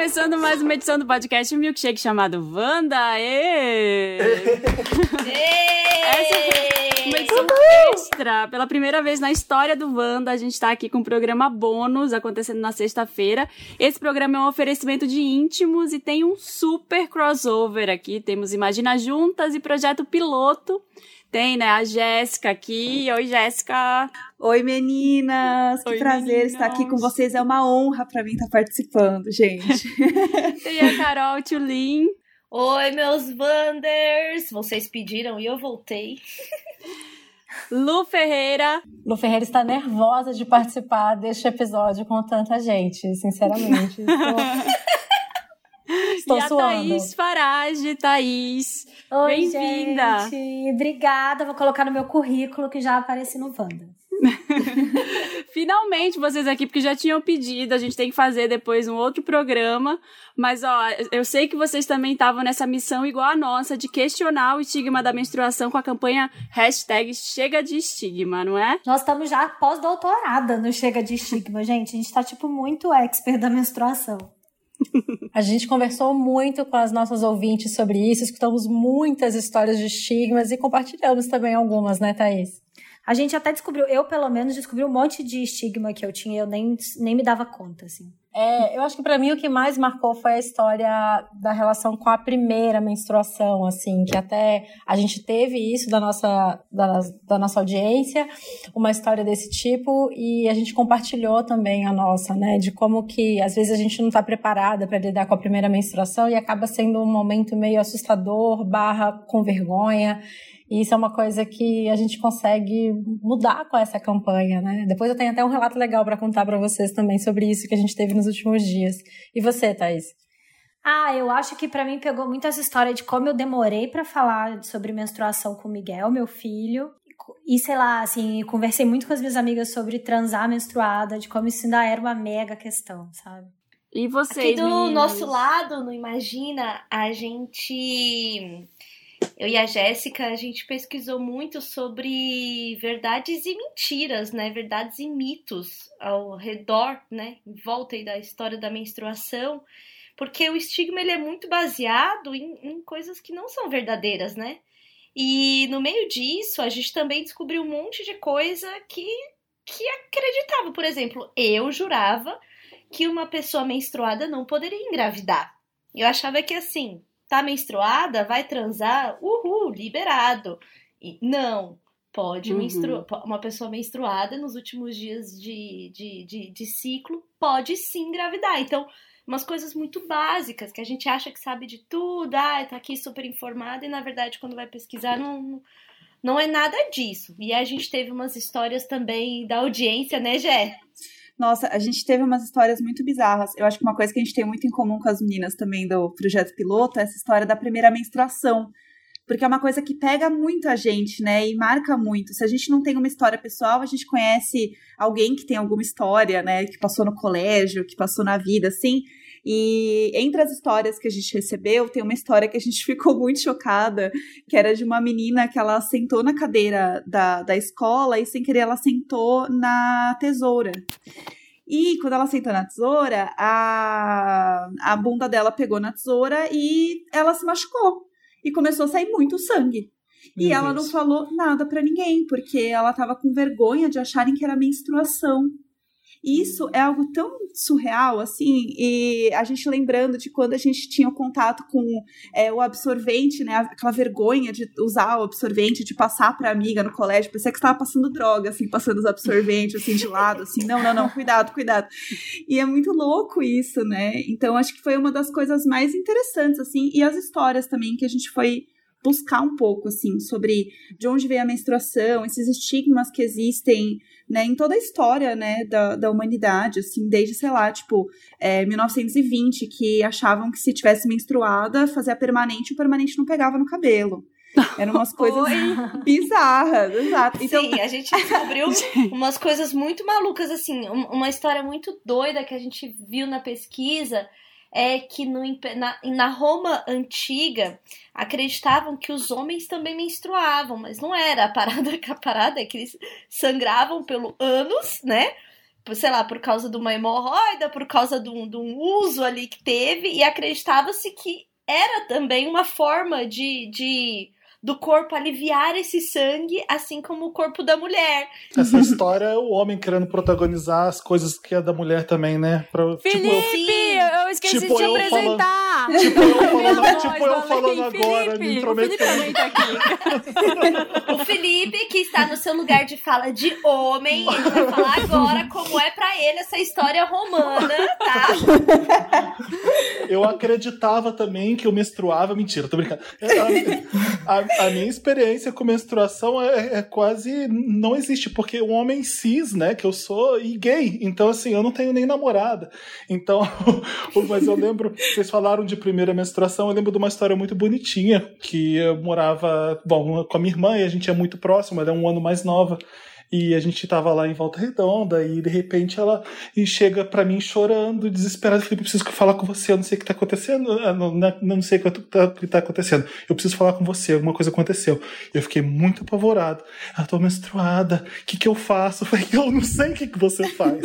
Começando mais uma edição do podcast Milkshake chamado Wanda. Ê! Essa é uma edição extra. Pela primeira vez na história do Wanda, a gente tá aqui com um programa bônus acontecendo na sexta-feira. Esse programa é um oferecimento de íntimos e tem um super crossover aqui. Temos Imagina Juntas e Projeto Piloto. Tem, né, a Jéssica aqui. Oi, Jéssica. Oi, meninas! Que Oi, prazer meninas. estar aqui com vocês. É uma honra para mim estar participando, gente. Tem a Carol Tulin. Oi, meus Wanders! Vocês pediram e eu voltei. Lu Ferreira. Lu Ferreira está nervosa de participar deste episódio com tanta gente, sinceramente. Estou, estou e a suando. Thaís Farage. Thaís. Oi, Bem-vinda. gente. Obrigada. Vou colocar no meu currículo que já apareci no Wanda. Finalmente vocês aqui, porque já tinham pedido, a gente tem que fazer depois um outro programa. Mas, ó, eu sei que vocês também estavam nessa missão igual a nossa, de questionar o estigma da menstruação com a campanha hashtag Chega de Estigma, não é? Nós estamos já pós-doutorada no Chega de Estigma, gente. A gente tá, tipo, muito expert da menstruação. A gente conversou muito com as nossas ouvintes sobre isso, escutamos muitas histórias de estigmas e compartilhamos também algumas, né, Thaís? A gente até descobriu, eu pelo menos descobri um monte de estigma que eu tinha, eu nem, nem me dava conta, assim. É, eu acho que para mim o que mais marcou foi a história da relação com a primeira menstruação, assim, que até a gente teve isso da nossa, da, da nossa audiência, uma história desse tipo, e a gente compartilhou também a nossa, né, de como que às vezes a gente não está preparada para lidar com a primeira menstruação e acaba sendo um momento meio assustador, barra com vergonha. E isso é uma coisa que a gente consegue mudar com essa campanha, né? Depois eu tenho até um relato legal para contar para vocês também sobre isso que a gente teve nos últimos dias. E você, Thaís? Ah, eu acho que para mim pegou muito essa história de como eu demorei para falar sobre menstruação com o Miguel, meu filho. E sei lá, assim, conversei muito com as minhas amigas sobre transar menstruada, de como isso ainda era uma mega questão, sabe? E vocês, Aqui do meninas? nosso lado, no Imagina, a gente. Eu e a Jéssica, a gente pesquisou muito sobre verdades e mentiras, né? Verdades e mitos ao redor, né? Em volta aí da história da menstruação. Porque o estigma ele é muito baseado em, em coisas que não são verdadeiras, né? E no meio disso, a gente também descobriu um monte de coisa que, que acreditava. Por exemplo, eu jurava que uma pessoa menstruada não poderia engravidar. Eu achava que assim, tá menstruada, vai transar, uhul, liberado. E não, pode Uhum. menstruar. Uma pessoa menstruada nos últimos dias de, de, de, de ciclo pode sim engravidar. Então, umas coisas muito básicas que a gente acha que sabe de tudo, ah, tá aqui super informada, e na verdade, quando vai pesquisar, não, não é nada disso. E a gente teve umas histórias também da audiência, né, Gé? Nossa, a gente teve umas histórias muito bizarras. Eu acho que uma coisa que a gente tem muito em comum com as meninas também do projeto piloto é essa história da primeira menstruação. Porque é uma coisa que pega muito a gente, né? E marca muito. Se a gente não tem uma história pessoal, a gente conhece alguém que tem alguma história, né? Que passou no colégio, que passou na vida, assim. E entre as histórias que a gente recebeu, tem uma história que a gente ficou muito chocada, que era de uma menina que ela sentou na cadeira da, da escola e sem querer ela sentou na tesoura. E quando ela sentou na tesoura, a, a bunda dela pegou na tesoura e ela se machucou. E começou a sair muito sangue. e Meu ela Deus. não falou nada pra ninguém, porque ela tava com vergonha de acharem que era menstruação. Isso é algo tão surreal, assim, e a gente lembrando de quando a gente tinha o contato com é, o absorvente, né, aquela vergonha de usar o absorvente, de passar pra amiga no colégio, parecia que você tava passando droga, assim, passando os absorventes, assim, de lado, assim, não, não, não, cuidado, cuidado. E é muito louco isso, né, então acho que foi uma das coisas mais interessantes, assim, e as histórias também que a gente foi buscar um pouco, assim, sobre de onde veio a menstruação, esses estigmas que existem, né, em toda a história, né, da, da humanidade, assim, desde, sei lá, tipo, é, 1920, que achavam que se tivesse menstruada, fazia permanente, e o permanente não pegava no cabelo. Eram umas coisas bizarras, exato. Então, Sim, a gente descobriu umas coisas muito malucas, assim, um- uma história muito doida que a gente viu na pesquisa é que no, na, na Roma antiga acreditavam que os homens também menstruavam, mas não era. A parada, a parada é que eles sangravam pelo ânus, né? sei lá, por causa de uma hemorroida, por causa de um, de um uso ali que teve, e acreditava-se que era também uma forma de, de do corpo aliviar esse sangue, assim como o corpo da mulher. Essa história é o homem querendo protagonizar as coisas que é da mulher também, né? Pra, Felipe, tipo, eu, eu esqueci tipo, de te apresentar. Falando, tipo eu falando, tipo eu falando agora, Felipe, me intrometendo. O, tá o Felipe, que está no seu lugar de fala de homem, ele vai falar agora como é para ele essa história romana, tá? Eu acreditava também que eu menstruava. Mentira, tô brincando. A, a, a minha experiência com menstruação é, é, quase. não existe, porque o homem cis, né, que eu sou, e gay. Então, assim, eu não tenho nem namorada. Então, mas eu lembro, vocês falaram de primeira menstruação, eu lembro de uma história muito bonitinha, que eu morava, bom, com a minha irmã, e a gente é muito próximo, ela é um ano mais nova. E a gente tava lá em Volta Redonda e de repente ela chega para mim chorando, desesperada. Felipe, preciso falar com você, eu não sei o que tá acontecendo. Eu não, não, não sei o que tá, que tá acontecendo. Eu preciso falar com você, alguma coisa aconteceu. Eu fiquei muito apavorado. Ela tô menstruada, o que que eu faço? Eu falei, eu não sei o que que você faz.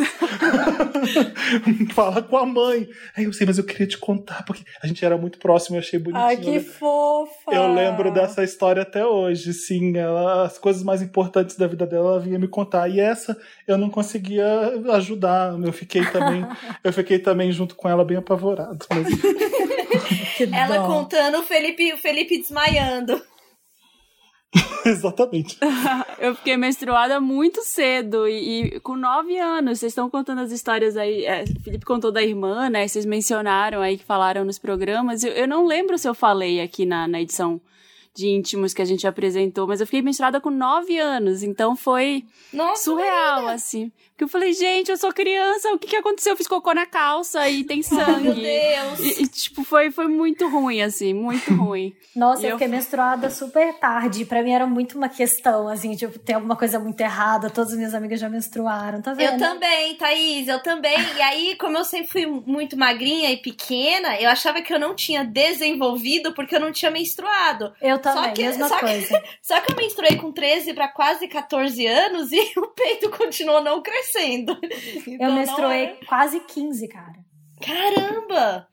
Fala com a mãe. Aí eu sei, mas eu queria te contar, porque a gente era muito próximo, eu achei bonitinho. Ai, que né? fofa! Eu lembro dessa história até hoje, sim. Ela, as coisas mais importantes da vida dela, ela vinha me contar. E essa eu não conseguia ajudar. Eu fiquei também, eu fiquei também junto com ela bem apavorado. Mas... ela dó. contando o Felipe, o Felipe desmaiando. Exatamente. eu fiquei menstruada muito cedo e, e com nove anos. Vocês estão contando as histórias aí. É, o Felipe contou da irmã, né? Vocês mencionaram aí que falaram nos programas. Eu, eu não lembro se eu falei aqui na, na edição de íntimos que a gente apresentou, mas eu fiquei menstruada com nove anos, então foi Nossa, surreal, assim. Porque eu falei, gente, eu sou criança, o que, que aconteceu? Eu fiz cocô na calça e tem sangue. Meu Deus! E, e, tipo, foi, foi muito ruim, assim, muito ruim. Nossa, eu, eu fiquei menstruada super tarde. Pra mim era muito uma questão, assim, tipo, tem alguma coisa muito errada, todas as minhas amigas já menstruaram, tá vendo? Eu também, Thaís, eu também. E aí, como eu sempre fui muito magrinha e pequena, eu achava que eu não tinha desenvolvido porque eu não tinha menstruado. Eu também, só que, mesma só coisa. Que, só que eu menstruei com 13 para quase 14 anos e o peito continuou não crescendo. Então, eu menstruei é... quase 15, cara. Caramba!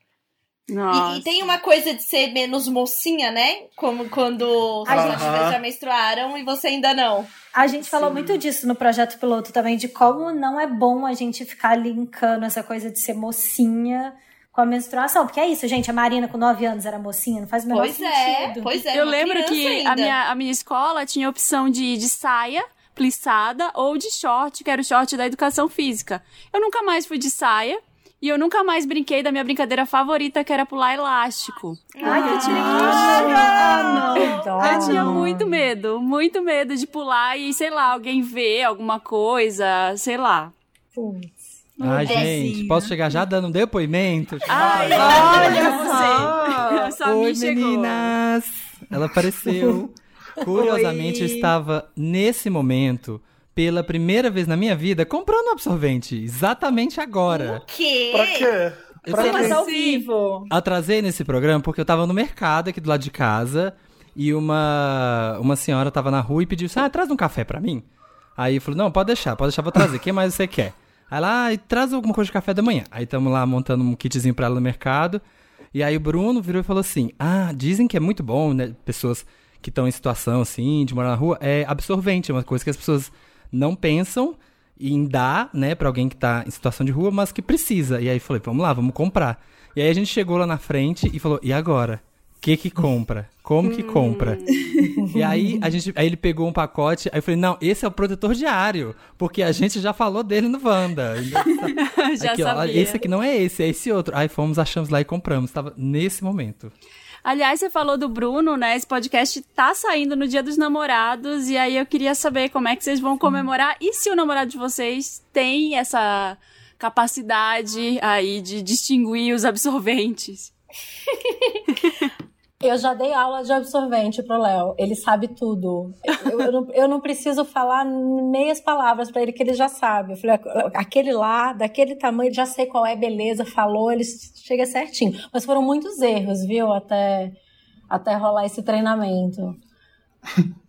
E, e, tem uma coisa de ser menos mocinha, né? Como quando os uh já menstruaram e você ainda não. A gente Sim. falou muito disso no projeto piloto também, de como não é bom a gente ficar linkando essa coisa de ser mocinha com a menstruação. Porque é isso, gente. A Marina com 9 anos era mocinha, não faz o menor pois é, sentido. Pois é, Eu lembro que a minha, a minha escola tinha a opção de, de saia plissada ou de short, que era o short da educação física. Eu nunca mais fui de saia. E eu nunca mais brinquei da minha brincadeira favorita, que era pular elástico. Ai, que tinha ah, não. Eu tinha muito medo, muito medo de pular e, sei lá, alguém ver alguma coisa, sei lá. Putz. Ai, gente, posso chegar já dando um depoimento? Ai, olha você. Oi, meninas. Ela apareceu. Curiosamente, eu estava nesse momento pela primeira vez na minha vida comprando um absorvente. Exatamente agora. O quê? Pra quê? Pra quê? ao vivo. Atrasei nesse programa porque eu tava no mercado aqui do lado de casa e uma, uma senhora tava na rua e pediu assim: ah, traz um café pra mim. Aí eu falei: não, pode deixar, pode deixar, vou trazer. O que mais você quer? Aí lá, ah, traz alguma coisa de café da manhã. Aí estamos lá montando um kitzinho pra ela no mercado. E aí o Bruno virou e falou assim: Ah, dizem que é muito bom, né? Pessoas que estão em situação assim, de morar na rua, é absorvente, é uma coisa que as pessoas não pensam em dar, né, pra alguém que tá em situação de rua, mas que precisa. E aí falei, vamos lá, vamos comprar. E aí a gente chegou lá na frente e falou, e agora? que que compra? Como que compra? e aí a gente, aí ele pegou um pacote, aí eu falei, não, esse é o protetor diário, porque a gente já falou dele no Wanda. já aqui, sabia. Ó, esse aqui não é esse, é esse outro. Aí fomos, achamos lá e compramos. Tava nesse momento. Aliás, você falou do Bruno, né? Esse podcast tá saindo no Dia dos Namorados e aí eu queria saber como é que vocês vão comemorar e se o namorado de vocês tem essa capacidade aí de distinguir os absorventes. Eu já dei aula de absorvente pro Léo. Ele sabe tudo. Eu, eu, não, eu não preciso falar meias palavras para ele que ele já sabe. Eu falei, aquele lá, daquele tamanho, já sei qual é, beleza, falou, ele chega certinho. Mas foram muitos erros, viu? Até, até rolar esse treinamento.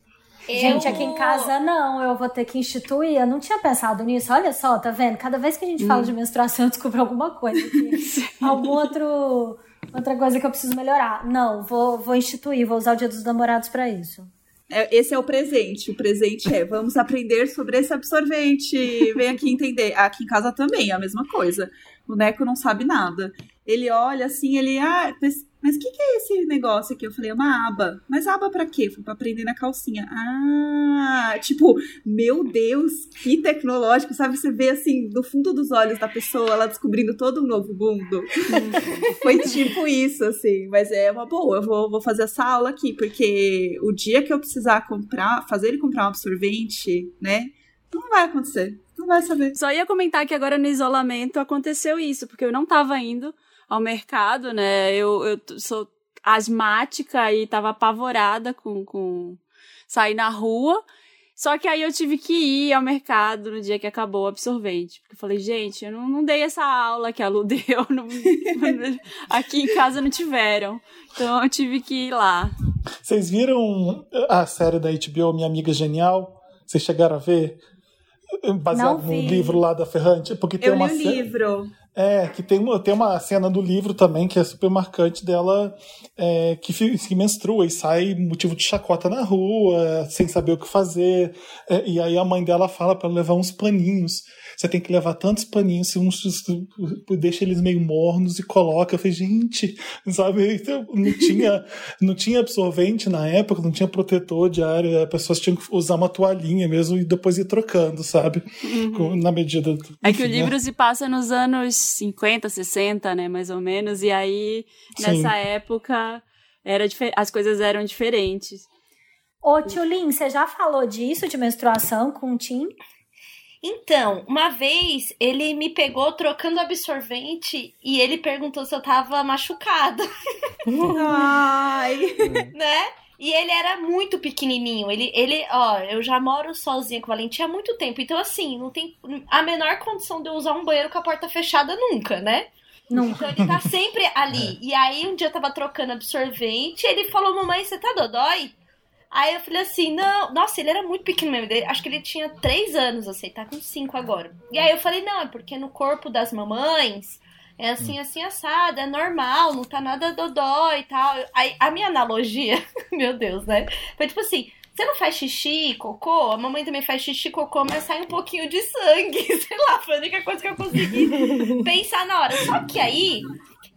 Gente, aqui em casa não, eu vou ter que instituir. Eu não tinha pensado nisso. Olha só, tá vendo? Cada vez que a gente fala de menstruação, eu descubro alguma coisa. Algum outro. Outra coisa que eu preciso melhorar. Não, vou, vou instituir, vou usar o dia dos namorados pra isso. É, esse é o presente. O presente é vamos aprender sobre esse absorvente. Vem aqui entender. Aqui em casa também é a mesma coisa. O Neco não sabe nada. Ele olha assim, ele, ah, mas o que, que, é esse negócio aqui? Eu falei, é uma aba. Mas aba pra quê? Foi pra prender na calcinha. Ah, tipo, meu Deus, que tecnológico, sabe? Você vê assim, no fundo dos olhos da pessoa, ela descobrindo todo um novo mundo. Foi tipo isso, assim. Mas é uma boa, eu vou, vou fazer essa aula aqui, porque o dia que eu precisar comprar, fazer ele comprar um absorvente, né? Não vai acontecer. Não vai saber. Só ia comentar que agora no isolamento aconteceu isso, porque eu não tava indo ao mercado, né? Eu, eu sou asmática e tava apavorada com, com sair na rua. Só que aí eu tive que ir ao mercado no dia que acabou o absorvente. Porque eu falei, gente, eu não, não dei essa aula que a Lu deu. Não, aqui em casa não tiveram. Então eu tive que ir lá. Vocês viram a série da HBO Minha Amiga Genial? Vocês chegaram a ver? Baseado no livro lá da Ferrante? Porque tem eu uma li o livro. É, que tem uma, tem uma cena do livro também que é super marcante dela é, que, que menstrua e sai motivo de chacota na rua, sem saber o que fazer. É, e aí a mãe dela fala para levar uns paninhos. Você tem que levar tantos paninhos, uns, deixa eles meio mornos e coloca. Eu falei, gente, sabe? Então, não tinha, não tinha absorvente na época, não tinha protetor diário, as pessoas tinham que usar uma toalhinha mesmo e depois ir trocando, sabe? Uhum. Na medida. Do, é que o livro né? se passa nos anos 50, 60, né, mais ou menos, e aí nessa Sim. época era as coisas eram diferentes. Ô, Tio Lin, você já falou disso, de menstruação com o Tim? Então, uma vez ele me pegou trocando absorvente e ele perguntou se eu tava machucada. Ai! né? E ele era muito pequenininho. Ele, ele, ó, eu já moro sozinha com o Valentim há muito tempo. Então, assim, não tem a menor condição de eu usar um banheiro com a porta fechada nunca, né? Nunca. Então ele tá sempre ali. E aí, um dia eu tava trocando absorvente e ele falou: Mamãe, você tá dodói? Aí eu falei assim, não, nossa, ele era muito pequeno mesmo. Acho que ele tinha três anos, assim, tá com cinco agora. E aí eu falei, não, é porque no corpo das mamães é assim, assim, assado, é normal, não tá nada dodó e tal. Aí a minha analogia, meu Deus, né? Foi tipo assim, você não faz xixi, cocô? A mamãe também faz xixi, cocô, mas sai um pouquinho de sangue. Sei lá, foi a única coisa que eu consegui pensar na hora. Só que aí,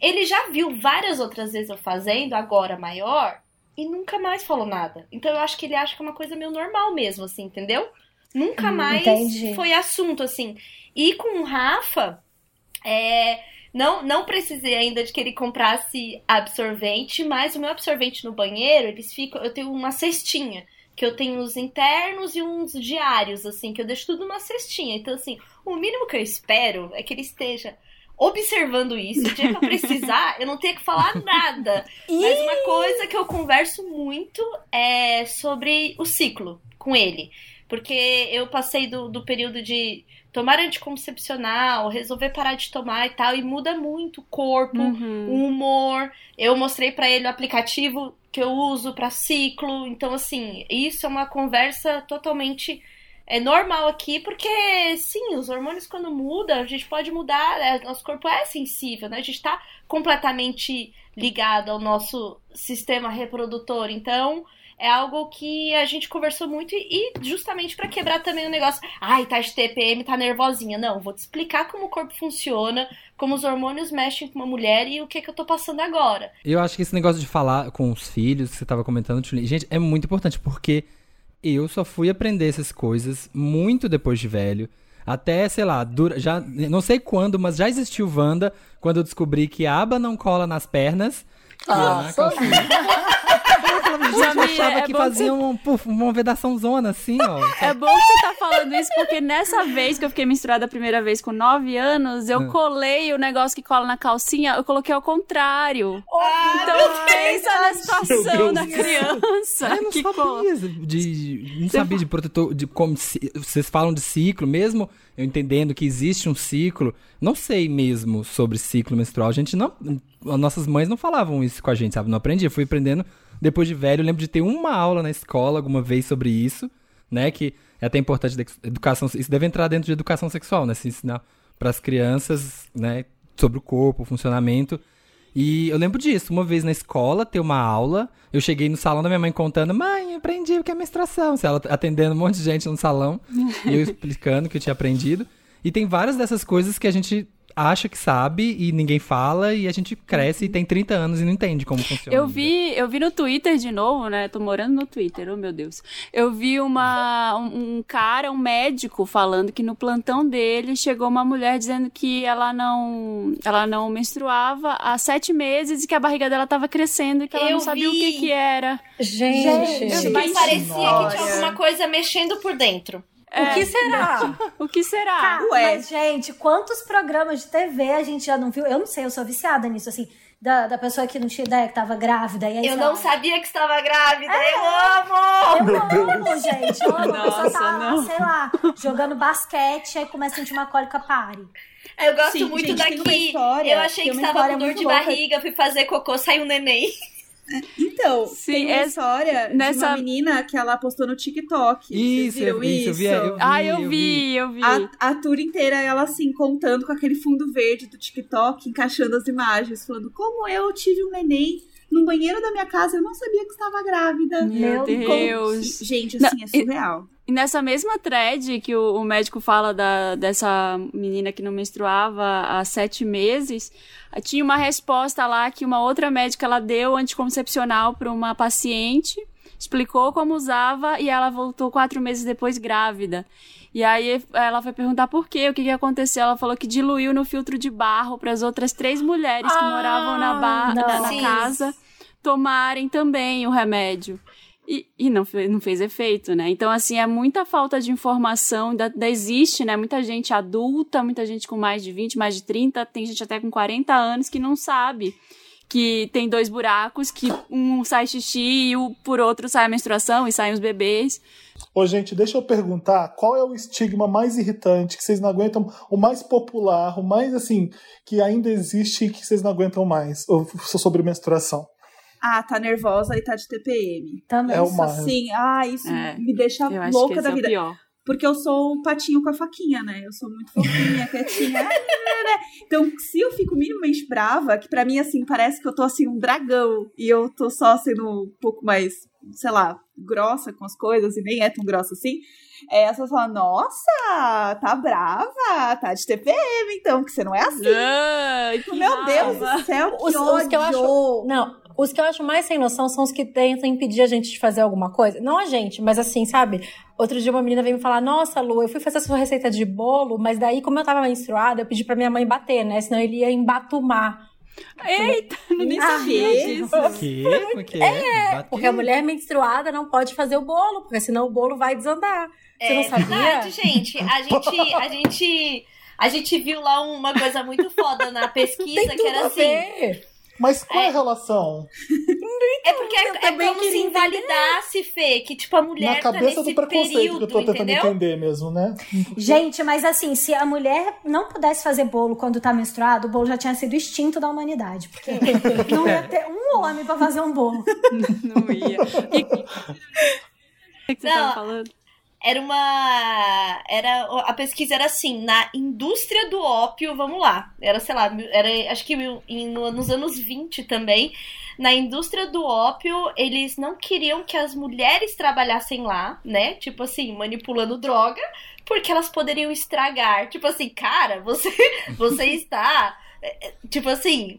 ele já viu várias outras vezes eu fazendo, agora maior, e nunca mais falou nada. Então eu acho que ele acha que é uma coisa meio normal mesmo, assim, entendeu? Nunca hum, mais Entendi. foi assunto, assim. E com o Rafa, é, não, não precisei ainda de que ele comprasse absorvente, mas o meu absorvente no banheiro, eles ficam. Eu tenho uma cestinha. Que eu tenho os internos e uns diários, assim, que eu deixo tudo numa cestinha. Então, assim, o mínimo que eu espero é que ele esteja observando isso. O dia que eu precisar, eu não tenho que falar nada. Mas uma coisa que eu converso muito é sobre o ciclo com ele. Porque eu passei do, do período de tomar anticoncepcional, resolver parar de tomar e tal, e muda muito o corpo, uhum. o humor. Eu mostrei para ele o aplicativo que eu uso para ciclo. Então, assim, isso é uma conversa totalmente é normal aqui, porque sim, os hormônios quando mudam, a gente pode mudar, né? nosso corpo é sensível, né? A gente está completamente ligado ao nosso sistema reprodutor. Então, é algo que a gente conversou muito e, justamente para quebrar também o negócio, ai, tá de TPM, tá nervosinha. Não, vou te explicar como o corpo funciona, como os hormônios mexem com uma mulher e o que que eu tô passando agora. Eu acho que esse negócio de falar com os filhos que você tava comentando, gente, é muito importante porque eu só fui aprender essas coisas muito depois de velho. Até, sei lá, dura, já não sei quando, mas já existiu Wanda quando eu descobri que a aba não cola nas pernas. Ah, só eu achava é que fazia você... uma vedação zona, assim, ó. É bom que você tá falando isso, porque nessa vez que eu fiquei misturada a primeira vez com 9 anos, eu hum. colei o negócio que cola na calcinha, eu coloquei ao contrário. Oh, então pensa na situação da criança. Eu não que sabia de, não sabia de protetor, de como vocês falam de ciclo mesmo, eu entendendo que existe um ciclo, não sei mesmo sobre ciclo menstrual. A gente não, as nossas mães não falavam isso com a gente, sabe? Não aprendi, eu fui aprendendo depois de velho. Eu lembro de ter uma aula na escola alguma vez sobre isso, né? Que é até importante educação. Isso deve entrar dentro de educação sexual, né? Se ensinar para as crianças, né? Sobre o corpo, o funcionamento. E eu lembro disso, uma vez na escola, ter uma aula, eu cheguei no salão da minha mãe contando, mãe, aprendi o que é menstruação. Ela atendendo um monte de gente no salão, e eu explicando o que eu tinha aprendido. E tem várias dessas coisas que a gente acha que sabe e ninguém fala e a gente cresce e tem 30 anos e não entende como funciona. Eu vi, eu vi no Twitter de novo, né? Tô morando no Twitter, oh meu Deus. Eu vi uma um, um cara, um médico falando que no plantão dele chegou uma mulher dizendo que ela não ela não menstruava há sete meses e que a barriga dela tava crescendo e que ela Eu não sabia vi. o que que era. Gente, Gente, Mas parecia Nossa. que tinha alguma coisa mexendo por dentro. O que será? O que será? Tá, Ué. mas, gente, quantos programas de TV a gente já não viu? Eu não sei, eu sou viciada nisso, assim, da, da pessoa que não tinha ideia que tava grávida. E aí, Eu não sabia que estava grávida. Eu amo! Eu amo, gente. Eu amo. a pessoa Nossa, tá, não. sei lá, jogando basquete, aí começa a sentir uma cólica, pare. Eu gosto Sim, muito gente, daqui. história- eu achei que estava com dor de louca. barriga, fui fazer cocô, saiu um neném. Então, Sim, tem uma história de nessa- uma menina que ela postou no TikTok. Isso, viram eu, isso, eu vi, eu vi. Ah, eu vi, eu vi. A, a tour inteira, ela assim, contando com aquele fundo verde do TikTok, encaixando as imagens, falando como eu tive um neném no banheiro da minha casa, eu não sabia que estava grávida. Meu como- Deus. Gente, Não, assim, é surreal. E nessa mesma thread que o, o médico fala da, dessa menina que não menstruava há sete meses, tinha uma resposta lá que uma outra médica ela deu anticoncepcional para uma paciente, explicou como usava e ela voltou quatro meses depois grávida. E aí ela foi perguntar por quê, o que, que aconteceu. Ela falou que diluiu no filtro de barro para as outras três mulheres que Ah, moravam na, na- na casa tomarem também o remédio. E, e não, fe- não fez efeito, né? Então, assim, é muita falta de informação, ainda existe, né? Muita gente adulta, muita gente com mais de 20, mais de 30, tem gente até com 40 anos que não sabe que tem dois buracos, que um sai xixi e o, por outro sai a menstruação e saem os bebês. Ô, gente, deixa eu perguntar qual é o estigma mais irritante que vocês não aguentam, o mais popular, o mais assim, que ainda existe e que vocês não aguentam mais sobre menstruação. Ah, tá nervosa e tá de TPM. Também. É o Isso mais. assim, ah, isso É, me deixa Eu acho que louca esse da é o vida. pior. Porque eu sou um patinho com a faquinha, né? Eu sou muito fofinha, quietinha. então, se eu fico minimamente brava, que pra mim, assim, parece que eu tô, assim, um dragão. E eu tô só sendo um pouco mais, sei lá, grossa com as coisas. E nem é tão grossa assim. É, as pessoas falam, nossa, tá brava, tá de TPM, então, que você não é assim. Que Meu Deus raiva. do céu, que Os, os que eu ódio. acho. Não, os que eu acho mais sem noção são os que tentam impedir a gente de fazer alguma coisa. Não a gente, mas assim, sabe? Outro dia uma menina veio me falar: Nossa, Lu, eu fui fazer a sua receita de bolo, mas daí, como eu tava menstruada, eu pedi pra minha mãe bater, né? Senão ele ia embatumar. Eita, eu nem sabia que? disso. O quê? É, Porque a mulher menstruada não pode fazer o bolo, porque senão o bolo vai desandar. Você não É sabia? verdade, gente. A gente, a gente, a gente viu lá uma coisa muito foda na pesquisa Tem que era a assim. Mas qual é a É. relação? É porque é, é como se queria invalidasse, Fê, que tipo a mulher Na tá cabeça nesse do preconceito período, que eu tô tentando entendeu? entender mesmo, né? Gente, mas assim, se a mulher não pudesse fazer bolo quando tá menstruado, o bolo já tinha sido extinto da humanidade. Porque não ia ter um homem pra fazer um bolo. Não ia. E- O que que você Não, tava falando? Era uma. Era, a pesquisa era assim, na indústria do ópio, vamos lá. Era, sei lá, era, acho que em- no- nos anos 20 também. Na indústria do ópio, eles não queriam que as mulheres trabalhassem lá, né? Tipo assim, manipulando droga, porque elas poderiam estragar. Tipo assim, cara, você, você está. é, é, Tipo assim.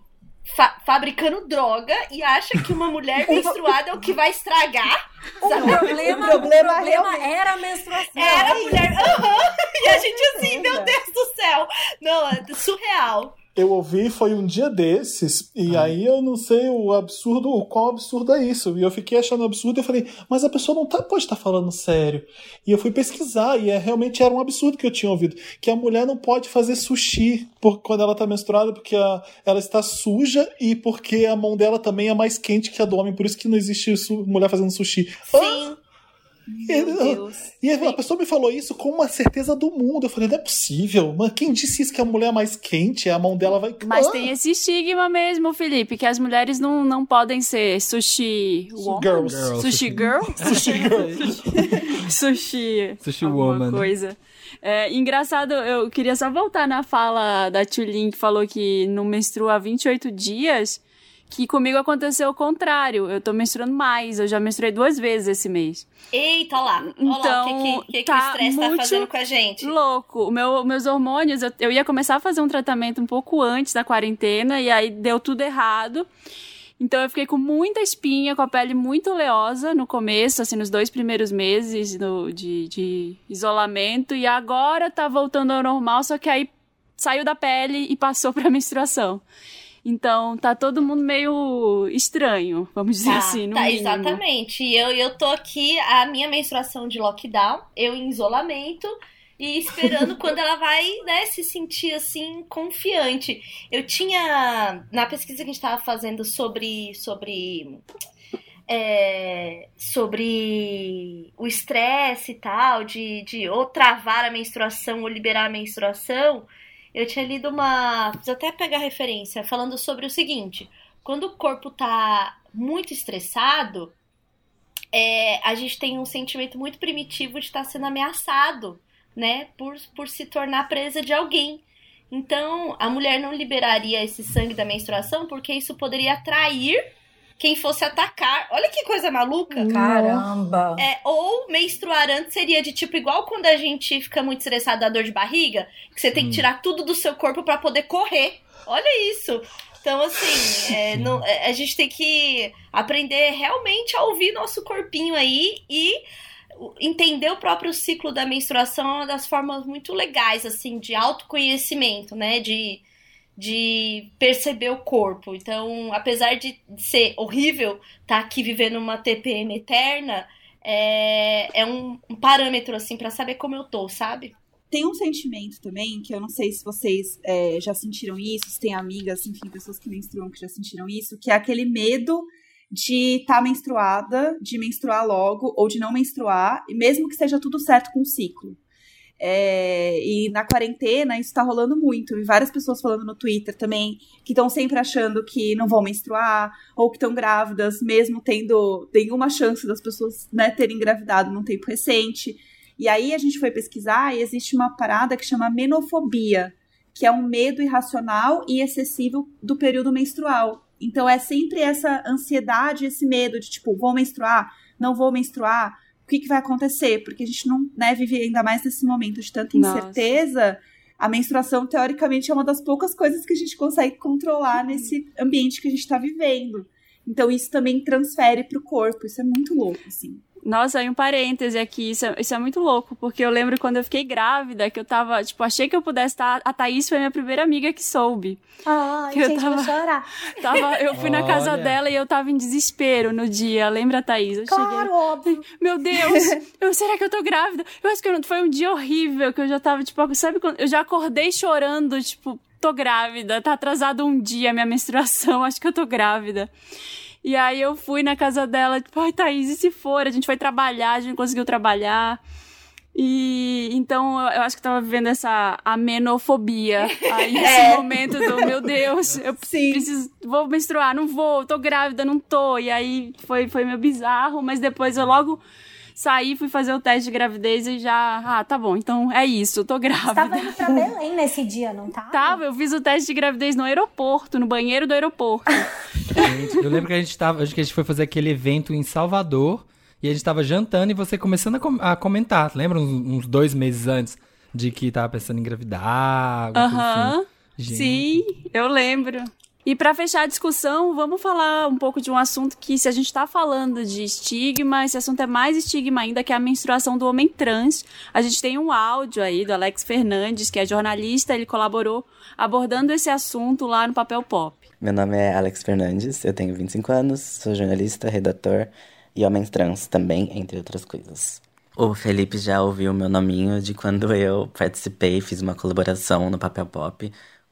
Fa- fabricando droga e acha que uma mulher menstruada é o que vai estragar. O Sabe? problema, O problema o problema realmente- era a menstruação. Era a mulher. Aham. E a gente assim, Caramba. meu Deus do céu. Não, é surreal. Eu ouvi foi um dia desses, e aí eu não sei o absurdo, o qual absurdo é isso. E eu fiquei achando absurdo e eu falei, mas a pessoa não tá, pode estar falando sério. E eu fui pesquisar, e é, realmente era um absurdo que eu tinha ouvido. Que a mulher não pode fazer sushi por, quando ela tá menstruada, porque a- ela está suja e porque a mão dela também é mais quente que a do homem. Por isso que não existe su- mulher fazendo sushi. Sim. Meu Deus. E a pessoa me falou isso com uma certeza do mundo. Eu falei, não é possível. Mas quem disse isso que a mulher é mais quente, a mão dela vai. Mas Ah, tem esse estigma mesmo, Felipe, que as mulheres não, não podem ser sushi woman? girls. Girl, Sushi sushi- girl? Sushi girl. sushi. Sushi woman. coisa. É, engraçado, eu queria só voltar na fala da Tulin que falou que não menstrua há 28 dias, que comigo aconteceu o contrário. Eu tô menstruando mais, eu já menstruei duas vezes esse mês. Eita, olha lá. Então, o que, que, que, que tá o estresse tá fazendo com a gente. Louco. O meu, meus hormônios, eu, eu ia começar a fazer um tratamento um pouco antes da quarentena e aí deu tudo errado. Então eu fiquei com muita espinha, com a pele muito oleosa no começo, assim, nos dois primeiros meses do- de, de isolamento. E agora tá voltando ao normal, só que aí saiu da pele e passou pra menstruação. Então tá todo mundo meio estranho, vamos dizer Tá, assim, no tá, mínimo. exatamente. E eu, eu tô aqui, a minha menstruação de lockdown, eu em isolamento e esperando quando ela vai, né, se sentir assim, confiante. Eu tinha, na pesquisa que a gente tava fazendo sobre, sobre, é, sobre o estresse e tal, de, de ou travar a menstruação ou liberar a menstruação, eu tinha lido uma. Preciso até pegar referência, falando sobre o seguinte: quando o corpo tá muito estressado, é, a gente tem um sentimento muito primitivo de estar sendo ameaçado, né? Por, por se tornar presa de alguém. Então, a mulher não liberaria esse sangue da menstruação porque isso poderia atrair quem fosse atacar. Olha que coisa maluca. Caramba. É, ou menstruar antes seria de tipo igual quando a gente fica muito estressado da dor de barriga, que você tem que tirar tudo do seu corpo pra poder correr. Olha isso. Então, assim, é, não- é, a gente tem que aprender realmente a ouvir nosso corpinho aí e entender o próprio ciclo da menstruação é uma das formas muito legais, assim, de autoconhecimento, né? De, de perceber o corpo. Então, apesar de ser horrível estar aqui vivendo uma TPM eterna, é, é um, um parâmetro, assim, pra saber como eu tô, sabe? Tem um sentimento também, que eu não sei se vocês é, já sentiram isso, se tem amigas, enfim, pessoas que menstruam que já sentiram isso, que é aquele medo de estar tá menstruada, de menstruar logo, ou de não menstruar, mesmo que esteja tudo certo com o ciclo. É, e na quarentena isso tá rolando muito. E várias pessoas falando no Twitter também que estão sempre achando que não vão menstruar, ou que estão grávidas, mesmo tendo nenhuma chance das pessoas né, terem engravidado num tempo recente. E aí a gente foi pesquisar e existe uma parada que chama menofobia, que é um medo irracional e excessivo do período menstrual. Então é sempre essa ansiedade, esse medo de tipo, vou menstruar, não vou menstruar, que, que vai acontecer? Porque a gente não né, vive ainda mais nesse momento de tanta Nossa. incerteza. A menstruação, teoricamente, é uma das poucas coisas que a gente consegue controlar nesse ambiente que a gente está vivendo. Então, isso também transfere para o corpo. Isso é muito louco, assim. Nossa, aí um parêntese aqui, isso é, isso é muito louco, porque eu lembro quando eu fiquei grávida, que eu tava, tipo, achei que eu pudesse estar. A Thaís foi a minha primeira amiga que soube. Ai, Eu gente, tava- vou chorar. Tava, eu fui na casa Olha. dela e eu tava em desespero no dia. Lembra, Thaís? Eu Claro, óbvio. Meu Deus, eu, será que eu tô grávida? Eu acho que eu- foi um dia horrível, que eu já tava, tipo, sabe quando. Eu já acordei chorando, tipo, tô grávida, tá atrasado um dia a minha menstruação, acho que eu tô grávida. E aí eu fui na casa dela, tipo, ai, Thaís, e se for? A gente foi trabalhar, a gente conseguiu trabalhar. E então eu acho que eu tava vivendo essa amenofobia. Aí esse momento do meu Deus, eu Sim. preciso, vou menstruar, não vou, tô grávida, não tô. E aí foi, foi meio bizarro, mas depois eu logo saí, fui fazer o teste de gravidez e já, ah, tá bom, então é isso, tô Você grávida. tava indo pra Belém nesse dia, não tava? Tava, eu fiz o teste de gravidez no aeroporto, no banheiro do aeroporto. Gente, eu lembro que a gente tava. Acho que a gente foi fazer aquele evento em Salvador. E a gente tava jantando e você começando a, com- a comentar. Lembra uns, uns dois meses antes de que tava pensando em engravidar? coisa Aham. assim? Gente. Sim, eu lembro. E pra fechar a discussão, vamos falar um pouco de um assunto que, se a gente tá falando de estigma, esse assunto é mais estigma ainda, que é a menstruação do homem trans. A gente tem um áudio aí do Alex Fernandes, que é jornalista, ele colaborou abordando esse assunto lá no Papel Pop. Meu nome é Alex Fernandes, eu tenho 25 anos, sou jornalista, redator e homem trans também, entre outras coisas. O Felipe já ouviu meu nominho de quando eu participei, fiz uma colaboração no Papel Pop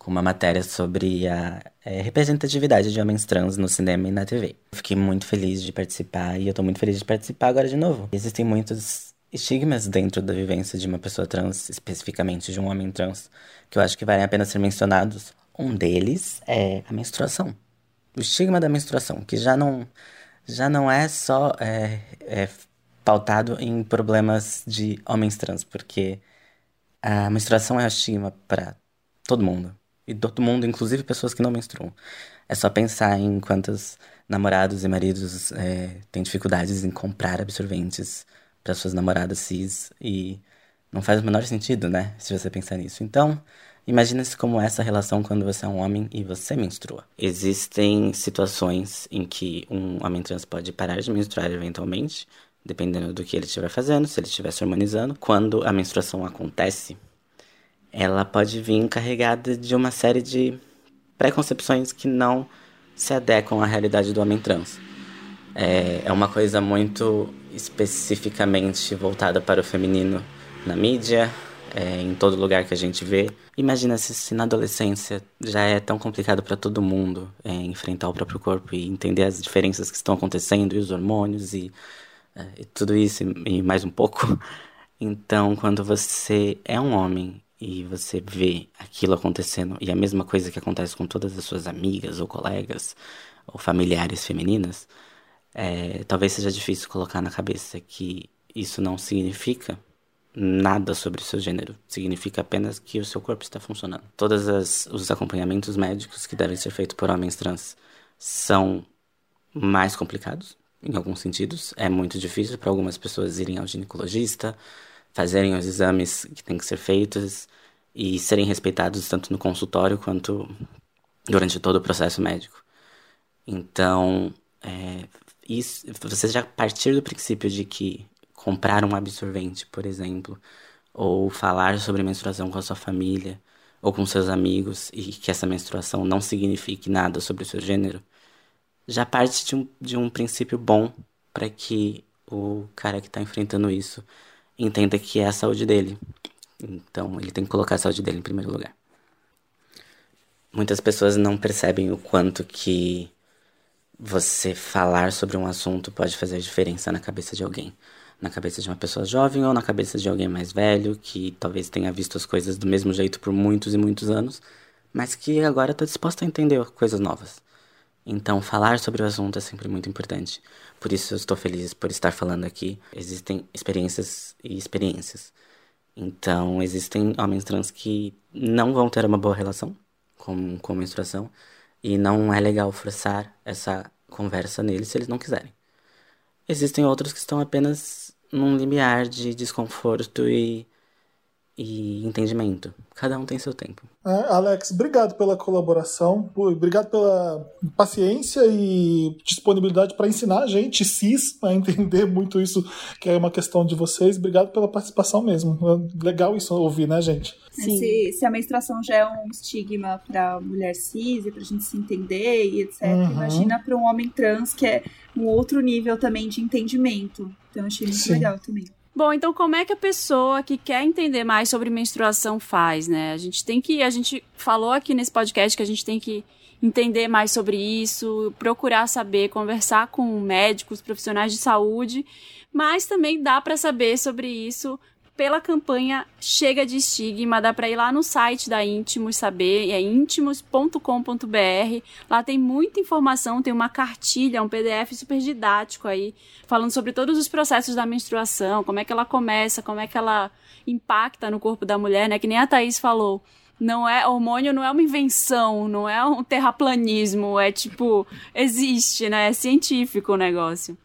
uma matéria sobre a é, representatividade de homens trans no cinema e na TV. Fiquei muito feliz de participar e eu tô muito feliz de participar agora de novo. Existem muitos estigmas dentro da vivência de uma pessoa trans, especificamente de um homem trans, que eu acho que valem a pena ser mencionados. Um deles é a menstruação. O estigma da menstruação, que já não, já não é só é, é pautado em problemas de homens trans, porque a menstruação é um estigma para todo mundo. E todo mundo, inclusive pessoas que não menstruam. É só pensar em quantos namorados e maridos é, têm dificuldades em comprar absorventes para suas namoradas cis e não faz o menor sentido, né? Se você pensar nisso. Então, imagina-se como essa relação quando você é um homem e você menstrua. Existem situações em que um homem trans pode parar de menstruar eventualmente, dependendo do que ele estiver fazendo, se ele estiver se harmonizando. Quando a menstruação acontece, ela pode vir carregada de uma série de preconcepções que não se adequam à realidade do homem trans. É, é uma coisa muito especificamente voltada para o feminino na mídia, é, em todo lugar que a gente vê. Imagina se, se na adolescência já é tão complicado para todo mundo é, enfrentar o próprio corpo e entender as diferenças que estão acontecendo e os hormônios e, é, e tudo isso e, e mais um pouco. Então, quando você é um homem e você vê aquilo acontecendo e a mesma coisa que acontece com todas as suas amigas ou colegas ou familiares femininas, é, talvez seja difícil colocar na cabeça que isso não significa nada sobre o seu gênero. Significa apenas que o seu corpo está funcionando. Todos os acompanhamentos médicos que devem ser feitos por homens trans são mais complicados, em alguns sentidos. É muito difícil para algumas pessoas irem ao ginecologista, fazerem os exames que têm que ser feitos e serem respeitados tanto no consultório quanto durante todo o processo médico. Então, é, isso, você já partir do princípio de que comprar um absorvente, por exemplo, ou falar sobre menstruação com a sua família ou com seus amigos e que essa menstruação não signifique nada sobre o seu gênero, já parte de um, de um princípio bom para que o cara que está enfrentando isso entenda que é a saúde dele. Então ele tem que colocar a saúde dele em primeiro lugar. Muitas pessoas não percebem o quanto que você falar sobre um assunto pode fazer diferença na cabeça de alguém. Na cabeça de uma pessoa jovem ou na cabeça de alguém mais velho, que talvez tenha visto as coisas do mesmo jeito por muitos e muitos anos, mas que agora está disposto a entender coisas novas. Então, falar sobre o assunto é sempre muito importante. Por isso, eu estou feliz por estar falando aqui. Existem experiências e experiências. Então, existem homens trans que não vão ter uma boa relação com, com menstruação e não é legal forçar essa conversa neles se eles não quiserem. Existem outros que estão apenas num limiar de desconforto e e entendimento. Cada um tem seu tempo. É, Alex, obrigado pela colaboração, obrigado pela paciência e disponibilidade para ensinar a gente, cis, a entender muito isso, que é uma questão de vocês. Obrigado pela participação mesmo. É legal isso ouvir, né, gente? Sim. Se, se a menstruação já é um estigma para mulher cis e para a gente se entender e etc., uhum. imagina para um homem trans que é um outro nível também de entendimento. Então, eu achei muito Sim. legal também. Bom, então como é que a pessoa que quer entender mais sobre menstruação faz, né? A gente tem que, a gente falou aqui nesse podcast que a gente tem que entender mais sobre isso, procurar saber, conversar com médicos, profissionais de saúde, mas também dá para saber sobre isso pela campanha Chega de Estigma. Dá para ir lá no site da Íntimos saber, é íntimos.com.br. Lá tem muita informação, tem uma cartilha, um PDF super didático aí, falando sobre todos os processos da menstruação, como é que ela começa, como é que ela impacta no corpo da mulher, né? Que nem a Thaís falou não é hormônio não é uma invenção, não é um terraplanismo, é tipo existe, né? É científico o negócio.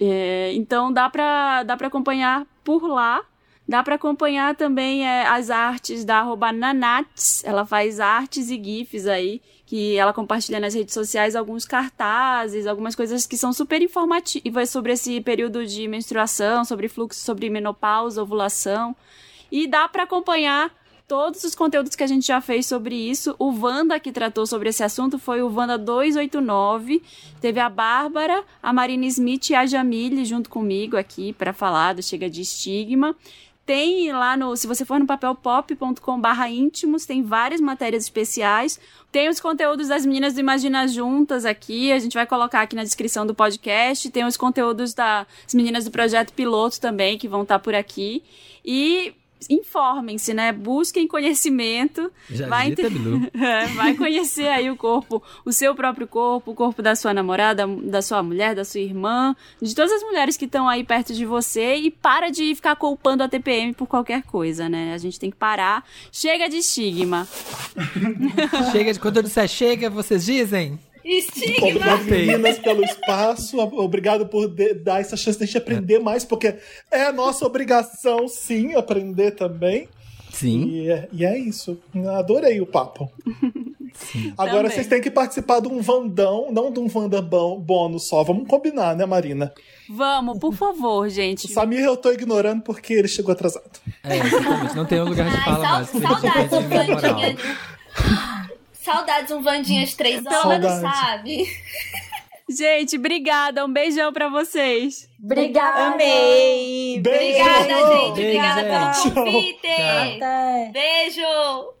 É, então dá para dá para acompanhar por lá Dá para acompanhar também é, as artes da arroba Nanats. Ela faz artes e GIFs aí, que ela compartilha nas redes sociais alguns cartazes, algumas coisas que são super informativas sobre esse período de menstruação, sobre fluxo, sobre menopausa, ovulação. E dá para acompanhar todos os conteúdos que a gente já fez sobre isso. O Wanda, que tratou sobre esse assunto, foi o Wanda 289. Teve a Bárbara, a Marina Smith e a Jamile junto comigo aqui para falar do Chega de Estigma. Tem lá no, se você for no papelpop.com/barra íntimos, tem várias matérias especiais. Tem os conteúdos das meninas do Imagina Juntas aqui, a gente vai colocar aqui na descrição do podcast. Tem os conteúdos das meninas do Projeto Piloto também, que vão estar por aqui. E informem-se, né? Busquem conhecimento. Já vai, Bilu. É, vai conhecer aí o corpo, o seu próprio corpo, o corpo da sua namorada, da sua mulher, da sua irmã, de todas as mulheres que estão aí perto de você e para de ficar culpando a TPM por qualquer coisa, né? A gente tem que parar. Chega de estigma. Chega de quando eu disser chega, vocês dizem? Estigma! Obrigado, meninas, pelo espaço. Obrigado por dar essa chance de a gente aprender mais, porque é a nossa obrigação, sim, aprender também. Sim. E é, e é isso. Adorei o papo. Agora Também. vocês têm que participar de um Vandão, não de um Vanda bônus só. Vamos combinar, né, Marina? Vamos, por favor, O gente. Samir eu tô ignorando porque ele chegou atrasado. É, exatamente. Não tem um lugar de Ai, fala sal- mais. gente saudades um perde a moral. Vandinha. Saudades um Vandinha de três horas, Saudade. sabe? Gente, obrigada. Um beijão pra vocês. Obrigada. Amei! Beijo! Obrigada, gente. Beijo, Obrigada gente. pelo convite. Até. Beijo.